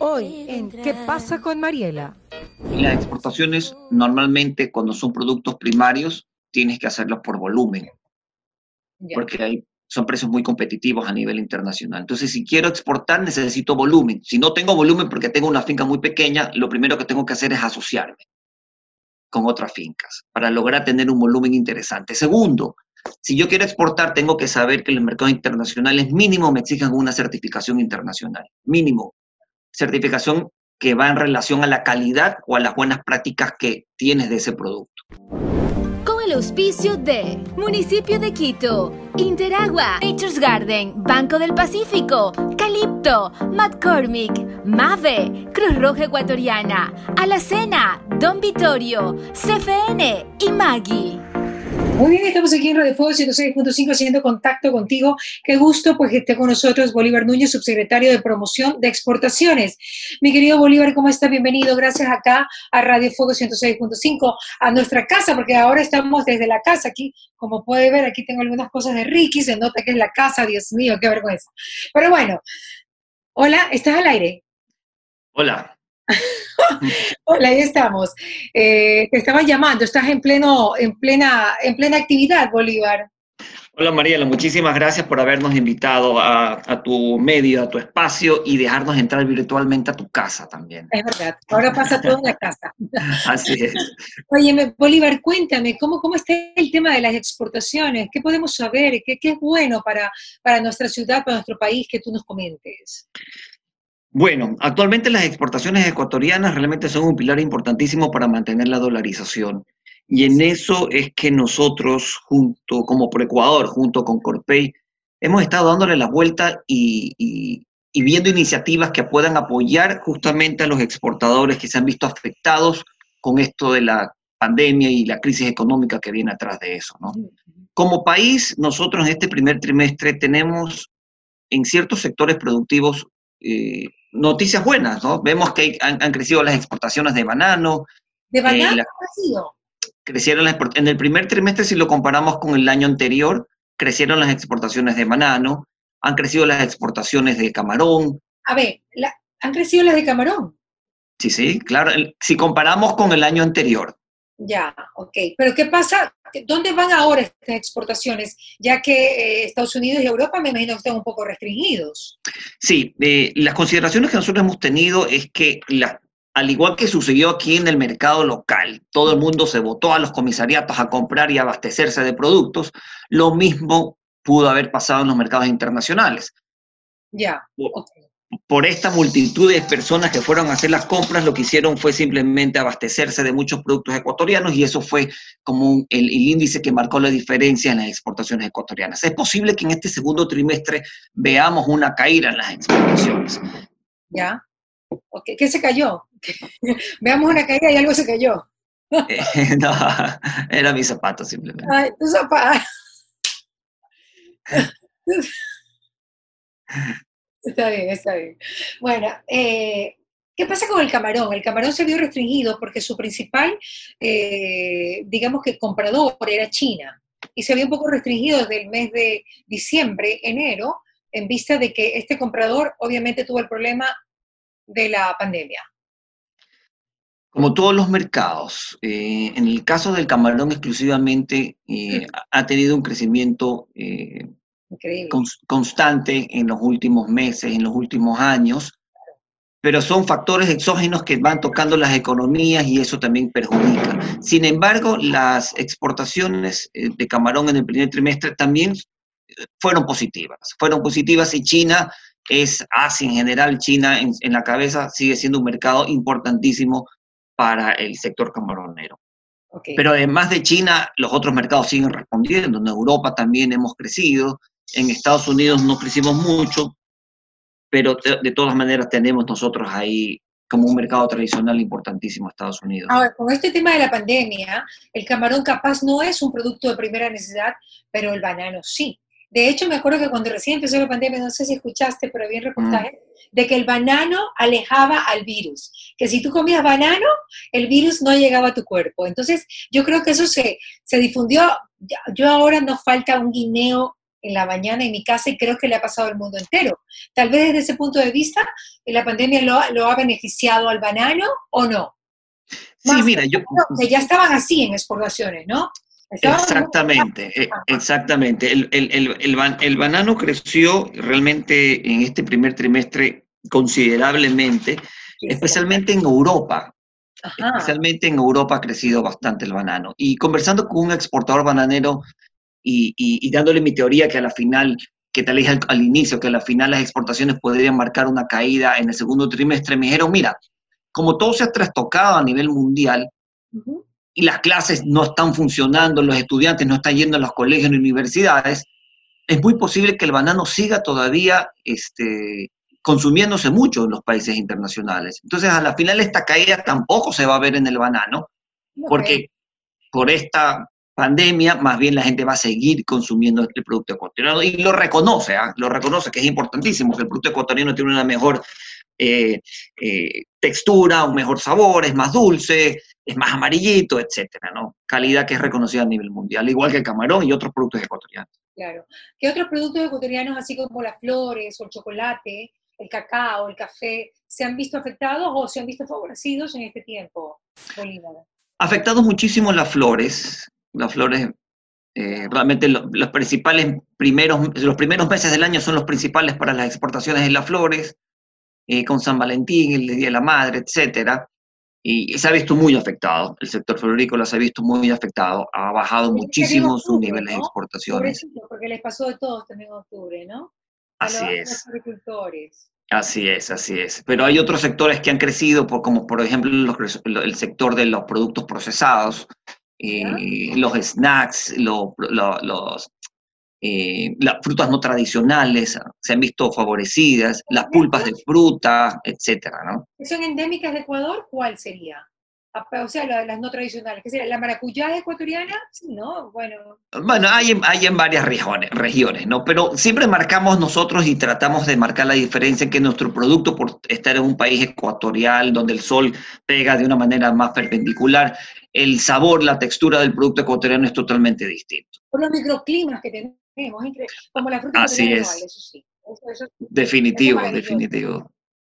Hoy en ¿Qué pasa con Mariela? Las exportaciones normalmente cuando son productos primarios tienes que hacerlos por volumen, porque hay, son precios muy competitivos a nivel internacional. Entonces, si quiero exportar, necesito volumen. Si no tengo volumen porque tengo una finca muy pequeña, lo primero que tengo que hacer es asociarme con otras fincas para lograr tener un volumen interesante. Segundo, si yo quiero exportar, tengo que saber que los mercados internacionales mínimo me exigen una certificación internacional, mínimo. Certificación que va en relación a la calidad o a las buenas prácticas que tienes de ese producto. Con el auspicio de Municipio de Quito, Interagua, Nature's Garden, Banco del Pacífico, Calipto, McCormick, Mave, Cruz Roja Ecuatoriana, Alacena, Don Vittorio, CFN y Maggie. Muy bien, estamos aquí en Radio Fuego 106.5 haciendo contacto contigo. Qué gusto pues que esté con nosotros Bolívar Núñez, subsecretario de Promoción de Exportaciones. Mi querido Bolívar, ¿cómo estás? Bienvenido. Gracias acá a Radio Fuego 106.5, a nuestra casa, porque ahora estamos desde la casa aquí. Como puede ver, aquí tengo algunas cosas de Ricky, se nota que es la casa, Dios mío, qué vergüenza. Pero bueno, hola, ¿estás al aire? Hola. Hola, ahí estamos. Eh, te estaba llamando, estás en, pleno, en, plena, en plena actividad, Bolívar. Hola Mariela, muchísimas gracias por habernos invitado a, tu medio, a tu espacio y dejarnos entrar virtualmente a tu casa también. Es verdad, ahora pasa todo en la casa. Así es. Oye, Bolívar, cuéntame, ¿cómo, ¿cómo está el tema de las exportaciones? ¿Qué podemos saber? ¿Qué, qué es bueno para, para nuestra ciudad, para nuestro país que tú nos comentes? Bueno, actualmente las exportaciones ecuatorianas realmente son un pilar importantísimo para mantener la dolarización. Y en eso es que nosotros, junto, como por Ecuador, junto con Corpey, hemos estado dándole la vuelta y, viendo iniciativas que puedan apoyar justamente a los exportadores que se han visto afectados con esto de la pandemia y la crisis económica que viene atrás de eso. Como país, nosotros en este primer trimestre tenemos en ciertos sectores productivos eh, noticias buenas, ¿no? Vemos que han, crecido las exportaciones de banano. ¿De banano eh, ha sido? Crecieron en el primer trimestre, si lo comparamos con el año anterior, crecieron las exportaciones de banano, han crecido las exportaciones de camarón. A ver, ¿han crecido las de camarón? Sí, sí, claro. Si comparamos con el año anterior. Ya, ok. Pero ¿qué pasa? ¿Dónde van ahora estas exportaciones? Ya que eh, Estados Unidos y Europa me imagino que están un poco restringidos. Sí, eh, las consideraciones que nosotros hemos tenido es que al igual que sucedió aquí en el mercado local, todo el mundo se votó a los comisariatos a comprar y abastecerse de productos, lo mismo pudo haber pasado en los mercados internacionales. Ya por esta multitud de personas que fueron a hacer las compras, lo que hicieron fue simplemente abastecerse de muchos productos ecuatorianos y eso fue como el, índice que marcó la diferencia en las exportaciones ecuatorianas. Es posible que en este segundo trimestre veamos una caída en las exportaciones. Ya. ¿Qué se cayó? veamos una caída y algo se cayó. Eh, no, era mi zapato simplemente. Ay, tu zapato. Está bien, está bien. Bueno, eh, ¿qué pasa con el camarón? El camarón se vio restringido porque su principal, eh, digamos que comprador era China y se vio un poco restringido desde el mes de diciembre, enero, en vista de que este comprador obviamente tuvo el problema de la pandemia. Como todos los mercados, eh, en el caso del camarón exclusivamente ha tenido un crecimiento constante en los últimos meses, en los últimos años, pero son factores exógenos que van tocando las economías y eso también perjudica. Sin embargo, las exportaciones eh, de camarón en el primer trimestre también eh, fueron positivas. Fueron positivas y China es Asia en general, China en, la cabeza sigue siendo un mercado importantísimo para el sector camaronero. Pero además de China, los otros mercados siguen respondiendo. En Europa también hemos crecido, en Estados Unidos no crecimos mucho, pero de, todas maneras tenemos nosotros ahí como un mercado tradicional importantísimo Estados Unidos. Ahora, con este tema de la pandemia, el camarón capaz no es un producto de primera necesidad, pero el banano sí. De hecho, me acuerdo que cuando recién empezó la pandemia, no sé si escuchaste, pero había un reportaje, mm. de que el banano alejaba al virus, que si tú comías banano, el virus no llegaba a tu cuerpo. Entonces, yo creo que eso se, se difundió. Yo ahora no falta un guineo en la mañana en mi casa y creo que le ha pasado al mundo entero. Tal vez desde ese punto de vista, la pandemia lo, lo ha beneficiado al banano o no. sí, mira, yo... Que ya estaban así en exportaciones, ¿no? exactamente, eh, exactamente. El, el, el, el, banano creció realmente en este primer trimestre considerablemente, especialmente en Europa. Especialmente en Europa ha crecido bastante el banano. Y conversando con un exportador bananero y, y, dándole mi teoría que a la final, que te dije al, inicio, que a la final las exportaciones podrían marcar una caída en el segundo trimestre, me dijeron, mira, como todo se ha trastocado a nivel mundial y las clases no están funcionando, los estudiantes no están yendo a los colegios ni universidades, es muy posible que el banano siga todavía este, consumiéndose mucho en los países internacionales. Entonces, a la final esta caída tampoco se va a ver en el banano, porque por esta pandemia, más bien la gente va a seguir consumiendo el producto ecuatoriano y lo reconoce, ¿ah? lo reconoce que es importantísimo, que el producto ecuatoriano tiene una mejor eh, eh, textura, un mejor sabor, es más dulce, es más amarillito, etcétera, ¿no? Calidad que es reconocida a nivel mundial, igual que el camarón y otros productos ecuatorianos. Claro. ¿Qué otros productos ecuatorianos, así como las flores o el chocolate, el cacao, el café, se han visto afectados o se han visto favorecidos en este tiempo, Bolívar? Afectados muchísimo las flores. Las flores, eh, realmente los principales primeros, los primeros meses del año son los principales para las exportaciones de las flores, eh, con San Valentín, el Día de la Madre, etcétera. Y, se ha visto muy afectado, el sector florícola se ha visto muy afectado, ha bajado muchísimo sus niveles de exportaciones. Porque les pasó de todos también en octubre, ¿no? Así es. Así es, así es. Pero hay otros sectores que han crecido, como por ejemplo el sector de los productos procesados, eh, los snacks, los, eh, las frutas no tradicionales se han visto favorecidas, las pulpas de fruta, etcétera, ¿no? ¿Son endémicas de Ecuador? ¿Cuál sería? O sea, las no tradicionales, ¿qué sería? ¿La maracuyá ecuatoriana? Sí, ¿no? Bueno. Bueno, hay, hay en varias regiones, regiones, ¿no? Pero siempre marcamos nosotros y tratamos de marcar la diferencia en que nuestro producto, por estar en un país ecuatorial donde el sol pega de una manera más perpendicular, el sabor, la textura del producto ecuatoriano es totalmente distinto. Por los microclimas que tenemos, como la fruta Así es. eso sí. definitivo, definitivo.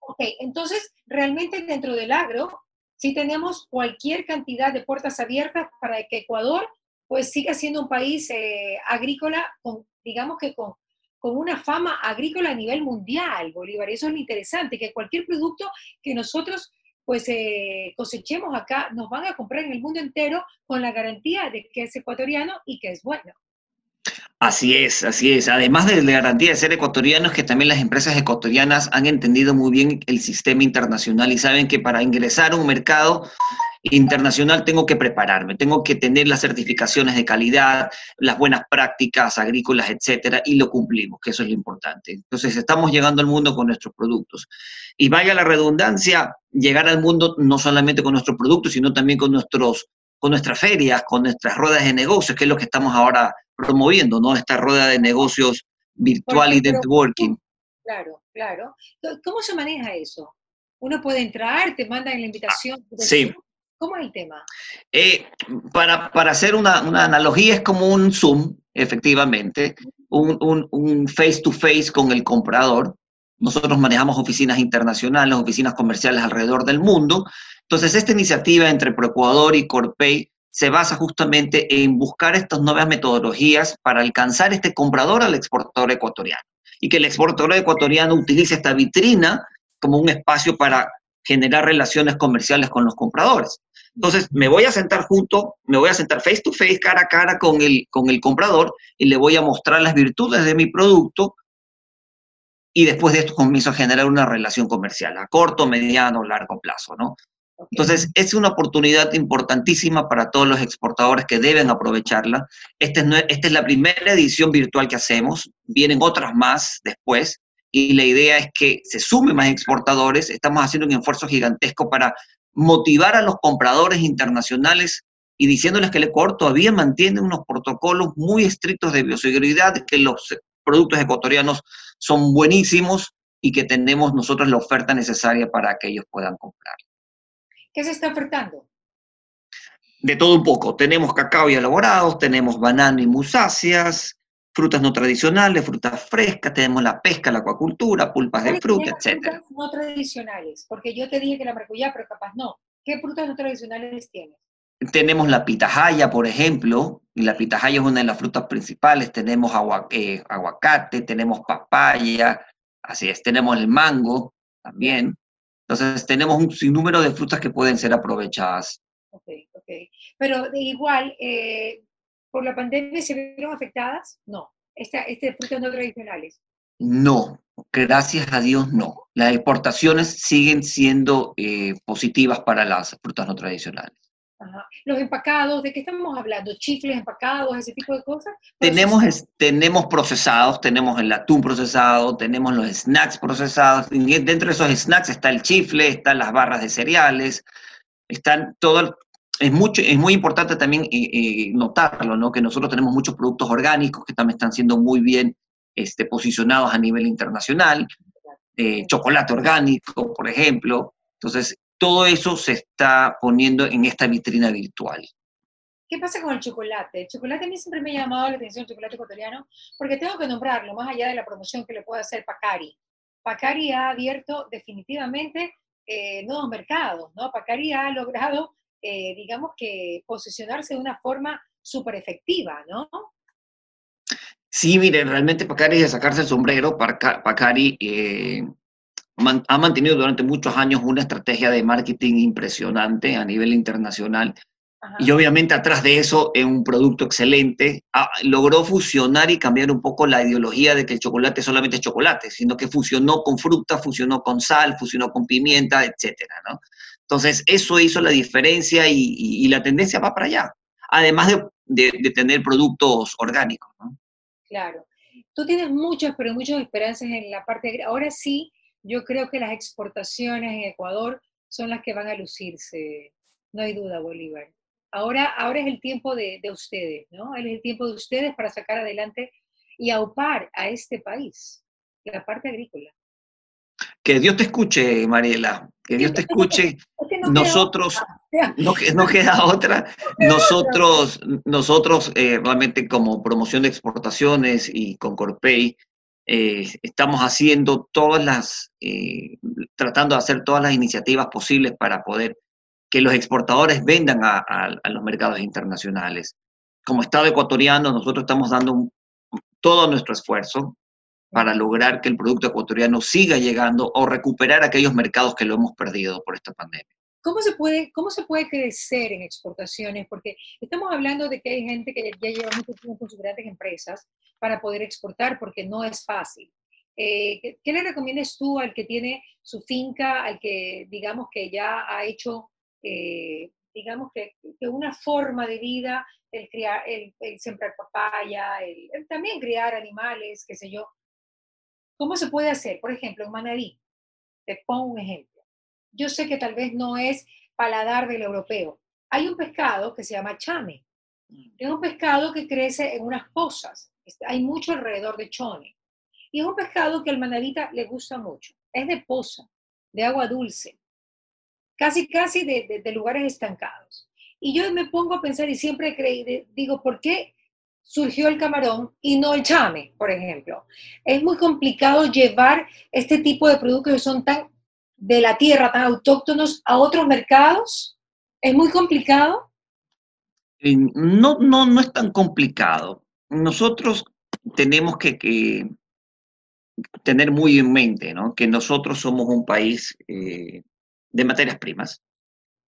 Ok, entonces, realmente dentro del agro, si tenemos cualquier cantidad de puertas abiertas para que Ecuador pues siga siendo un país eh, agrícola, con, digamos que con, con una fama agrícola a nivel mundial, Bolívar. Eso es lo interesante, que cualquier producto que nosotros pues eh, cosechemos acá, nos van a comprar en el mundo entero con la garantía de que es ecuatoriano y que es bueno. Así es, así es. Además de la garantía de ser ecuatorianos, que también las empresas ecuatorianas han entendido muy bien el sistema internacional y saben que para ingresar a un mercado internacional tengo que prepararme, tengo que tener las certificaciones de calidad, las buenas prácticas agrícolas, etcétera, y lo cumplimos, que eso es lo importante. Entonces, estamos llegando al mundo con nuestros productos. Y vaya la redundancia, llegar al mundo no solamente con nuestros productos, sino también con nuestros con nuestras ferias, con nuestras ruedas de negocios, que es lo que estamos ahora promoviendo, ¿no? Esta rueda de negocios virtual y networking. Claro, claro. ¿Cómo se maneja eso? Uno puede entrar, te mandan la invitación. Ah, sí. ¿Cómo es el tema? Eh, para, para, hacer una, una, analogía, es como un Zoom, efectivamente, un, un, un face to face con el comprador. Nosotros manejamos oficinas internacionales, oficinas comerciales alrededor del mundo. Entonces, esta iniciativa entre ProEcuador y Corpay se basa justamente en buscar estas nuevas metodologías para alcanzar este comprador al exportador ecuatoriano y que el exportador ecuatoriano utilice esta vitrina como un espacio para generar relaciones comerciales con los compradores. Entonces, me voy a sentar junto, me voy a sentar face to face, cara a cara con el, con el comprador y le voy a mostrar las virtudes de mi producto y después de esto comienzo a generar una relación comercial a corto, mediano, largo plazo, ¿no? Entonces, es una oportunidad importantísima para todos los exportadores que deben aprovecharla. Esta es, esta es la primera edición virtual que hacemos, vienen otras más después, y la idea es que se sumen más exportadores. Estamos haciendo un esfuerzo gigantesco para motivar a los compradores internacionales y diciéndoles que el Ecuador todavía mantiene unos protocolos muy estrictos de bioseguridad, que los productos ecuatorianos son buenísimos y que tenemos nosotros la oferta necesaria para que ellos puedan comprar. ¿Qué se está ofertando? De todo un poco. Tenemos cacao y elaborados, tenemos banano y musáceas, frutas no tradicionales, frutas frescas, tenemos la pesca, la acuacultura, pulpas de fruta, etc. Frutas no tradicionales, porque yo te dije que la maracuyá, pero capaz no. ¿Qué frutas no tradicionales tienes? Tenemos la pitahaya, por ejemplo, y la pitahaya es una de las frutas principales. Tenemos eh, aguacate, tenemos papaya, así es, tenemos el mango también. Entonces, tenemos un sinnúmero de frutas que pueden ser aprovechadas. Ok, ok. Pero igual, eh, ¿por la pandemia se vieron afectadas? No. Esta, este frutas no tradicionales. No, gracias a Dios no. Las exportaciones siguen siendo eh, positivas para las frutas no tradicionales. Los empacados, ¿de qué estamos hablando? ¿Chifles empacados, ese tipo de cosas? Tenemos, tenemos procesados, tenemos el atún procesado, tenemos los snacks procesados. dentro de esos snacks está el chifle, están las barras de cereales, están todo. Es, mucho, es muy importante también eh, eh, notarlo, ¿no? Que nosotros tenemos muchos productos orgánicos que también están siendo muy bien este, posicionados a nivel internacional. Eh, chocolate orgánico, por ejemplo. Entonces, todo eso se está poniendo en esta vitrina virtual. ¿Qué pasa con el chocolate? El chocolate a mí siempre me ha llamado la atención, el chocolate ecuatoriano, porque tengo que nombrarlo, más allá de la promoción que le puede hacer Pacari. Pacari ha abierto definitivamente eh, nuevos mercados, ¿no? Pacari ha logrado, eh, digamos que, posicionarse de una forma súper efectiva, ¿no? Sí, mire, realmente Pacari es sacarse el sombrero. Pacari eh, ha mantenido durante muchos años una estrategia de marketing impresionante a nivel internacional. Y obviamente atrás de eso es un producto excelente. Ah, logró fusionar y cambiar un poco la ideología de que el chocolate solamente es chocolate, sino que fusionó con fruta, fusionó con sal, fusionó con pimienta, etcétera, ¿no? Entonces, eso hizo la diferencia y, la tendencia va para allá, además de, de, tener productos orgánicos, ¿no? Claro. Tú tienes muchas, pero muchas esperanzas en la parte... Ahora sí, yo creo que las exportaciones en Ecuador son las que van a lucirse, no hay duda, Bolívar. Ahora, ahora es el tiempo de, ustedes, ¿no? Es el tiempo de ustedes para sacar adelante y aupar a este país, la parte agrícola. Que Dios te escuche, Mariela, que Dios te escuche. nosotros, no, no, queda otra, nosotros, nosotros eh, realmente como promoción de exportaciones y con Corpey, eh, estamos haciendo todas las, eh, tratando de hacer todas las iniciativas posibles para poder que los exportadores vendan a, los mercados internacionales. Como Estado ecuatoriano, nosotros estamos dando todo nuestro esfuerzo para lograr que el producto ecuatoriano siga llegando o recuperar aquellos mercados que lo hemos perdido por esta pandemia. ¿Cómo se, puede, ¿Cómo se puede crecer en exportaciones? Porque estamos hablando de que hay gente que ya lleva mucho tiempo con sus grandes empresas para poder exportar, porque no es fácil. Eh, ¿qué, le recomiendas tú al que tiene su finca, al que digamos que ya ha hecho, eh, digamos que, una forma de vida, el, criar, el, sembrar papaya, el, también criar animales, qué sé yo? ¿Cómo se puede hacer? Por ejemplo, en Manaví, te pongo un ejemplo yo sé que tal vez no es paladar del europeo. Hay un pescado que se llama chame. Mm. Es un pescado que crece en unas pozas. Hay mucho alrededor de Chone. Y es un pescado que al manavita le gusta mucho. Es de poza, de agua dulce, casi, casi de, lugares estancados. Y yo me pongo a pensar y siempre creí, digo, ¿por qué surgió el camarón y no el chame, por ejemplo? Es muy complicado llevar este tipo de productos que son tan de la tierra tan autóctonos a otros mercados? ¿Es muy complicado? No, no, no es tan complicado. Nosotros tenemos que, tener muy en mente ¿no? que nosotros somos un país eh, de materias primas,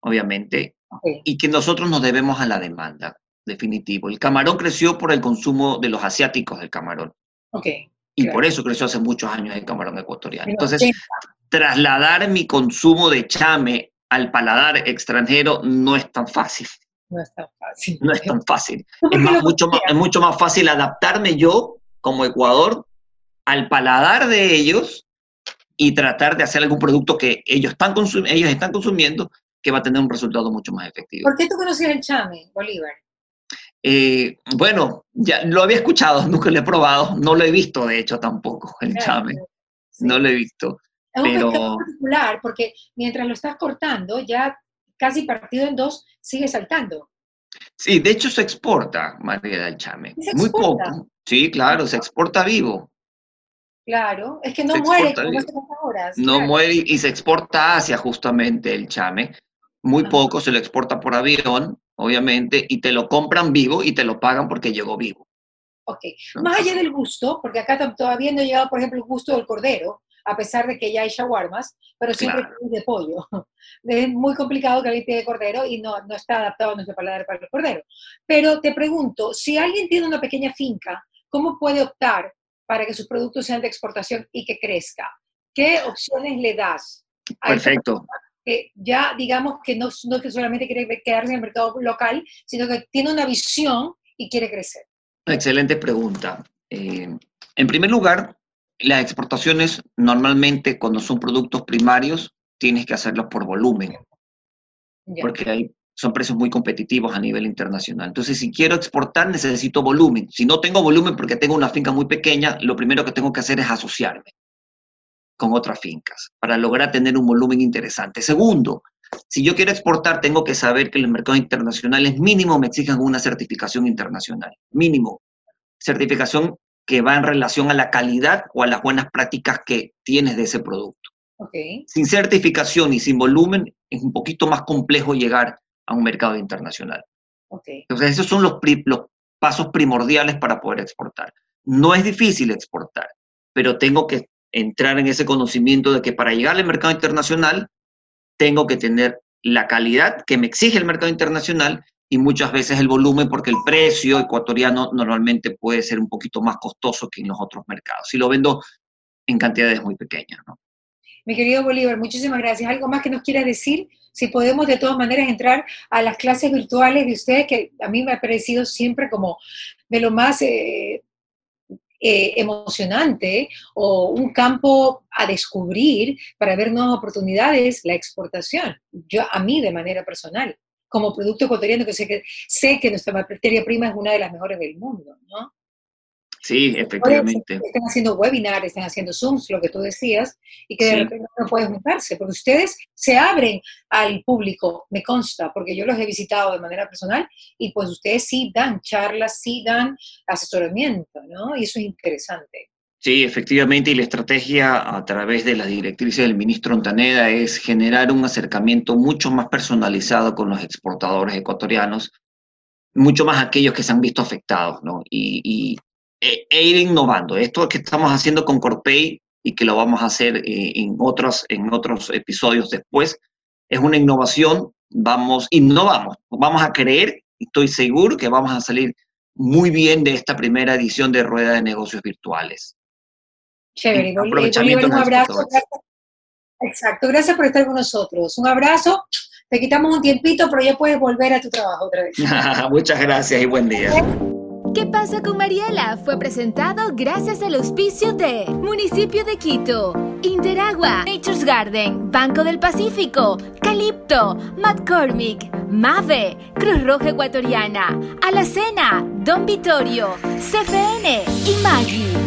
obviamente, y que nosotros nos debemos a la demanda, definitivo. El camarón creció por el consumo de los asiáticos del camarón. Okay, y por eso creció hace muchos años el camarón ecuatoriano. Entonces, trasladar mi consumo de chame al paladar extranjero no es tan fácil. No es tan fácil. No es tan fácil. Es, mucho, más, es mucho más fácil adaptarme yo, como Ecuador, al paladar de ellos y tratar de hacer algún producto que ellos están, ellos están consumiendo que va a tener un resultado mucho más efectivo. ¿Por qué tú conocías el chame, Bolívar? Eh, bueno, ya lo había escuchado, nunca lo he probado, no lo he visto de hecho tampoco, el chame. No lo he visto. Es un pero... particular porque mientras lo estás cortando, ya casi partido en dos, sigue saltando. Sí, de hecho se exporta María del Chame. Muy poco. Sí, claro, se exporta vivo. Claro, es que no muere como hace horas. No muere y se exporta hacia justamente el chame. Muy poco se lo exporta por avión, obviamente, y te lo compran vivo y te lo pagan porque llegó vivo. Ok, más allá del gusto, porque acá todavía no ha llegado, por ejemplo, el gusto del cordero, a pesar de que ya hay shawarmas, pero siempre es de pollo. Es muy complicado que alguien pide cordero y no, no está adaptado a nuestro paladar para el cordero. Pero te pregunto, si alguien tiene una pequeña finca, ¿cómo puede optar para que sus productos sean de exportación y que crezca? ¿Qué opciones le das? Perfecto. Que ya digamos que no, no que solamente quiere quedarse en el mercado local, sino que tiene una visión y quiere crecer. Excelente pregunta. Eh, en primer lugar, las exportaciones normalmente cuando son productos primarios tienes que hacerlos por volumen, porque hay, son precios muy competitivos a nivel internacional. Entonces, si quiero exportar, necesito volumen. Si no tengo volumen porque tengo una finca muy pequeña, lo primero que tengo que hacer es asociarme con otras fincas para lograr tener un volumen interesante. Segundo, si yo quiero exportar, tengo que saber que los mercados internacionales mínimo me exigen una certificación internacional, mínimo. Certificación que va en relación a la calidad o a las buenas prácticas que tienes de ese producto. Sin certificación y sin volumen es un poquito más complejo llegar a un mercado internacional. Entonces, esos son los, los pasos primordiales para poder exportar. No es difícil exportar, pero tengo que entrar en ese conocimiento de que para llegar al mercado internacional tengo que tener la calidad que me exige el mercado internacional y muchas veces el volumen porque el precio ecuatoriano normalmente puede ser un poquito más costoso que en los otros mercados. Si lo vendo en cantidades muy pequeñas. Mi querido Bolívar, muchísimas gracias. ¿Algo más que nos quiera decir? Si podemos de todas maneras entrar a las clases virtuales de ustedes, que a mí me ha parecido siempre como de lo más eh, eh, emocionante o un campo a descubrir para ver nuevas oportunidades, la exportación. Yo, a mí de manera personal, como producto ecuatoriano, que sé que, sé que nuestra materia prima es una de las mejores del mundo, ¿no? Sí, efectivamente. Están haciendo webinars, están haciendo Zooms, lo que tú decías, y que de repente no pueden juntarse, porque ustedes se abren al público, me consta, porque yo los he visitado de manera personal, y pues ustedes sí dan charlas, sí dan asesoramiento, ¿no? Y eso es interesante. Sí, efectivamente, y la estrategia a través de las directrices del ministro Ontaneda es generar un acercamiento mucho más personalizado con los exportadores ecuatorianos, mucho más aquellos que se han visto afectados, ¿no? y, e, e, ir innovando. Esto que estamos haciendo con Corpay y que lo vamos a hacer eh, en, otros, en otros episodios después, es una innovación, vamos, innovamos, vamos a creer, estoy seguro que vamos a salir muy bien de esta primera edición de Rueda de Negocios Virtuales. Chévere, un abrazo. Exacto, gracias por estar con nosotros. Un abrazo, te quitamos un tiempito, pero ya puedes volver a tu trabajo otra vez. Muchas gracias y buen día. ¿Qué pasa con Mariela? Fue presentado gracias al auspicio de Municipio de Quito, Interagua, Nature's Garden, Banco del Pacífico, Calipto, McCormick, Mave, Cruz Roja Ecuatoriana, Alacena, Don Vittorio, CFN y Maggi.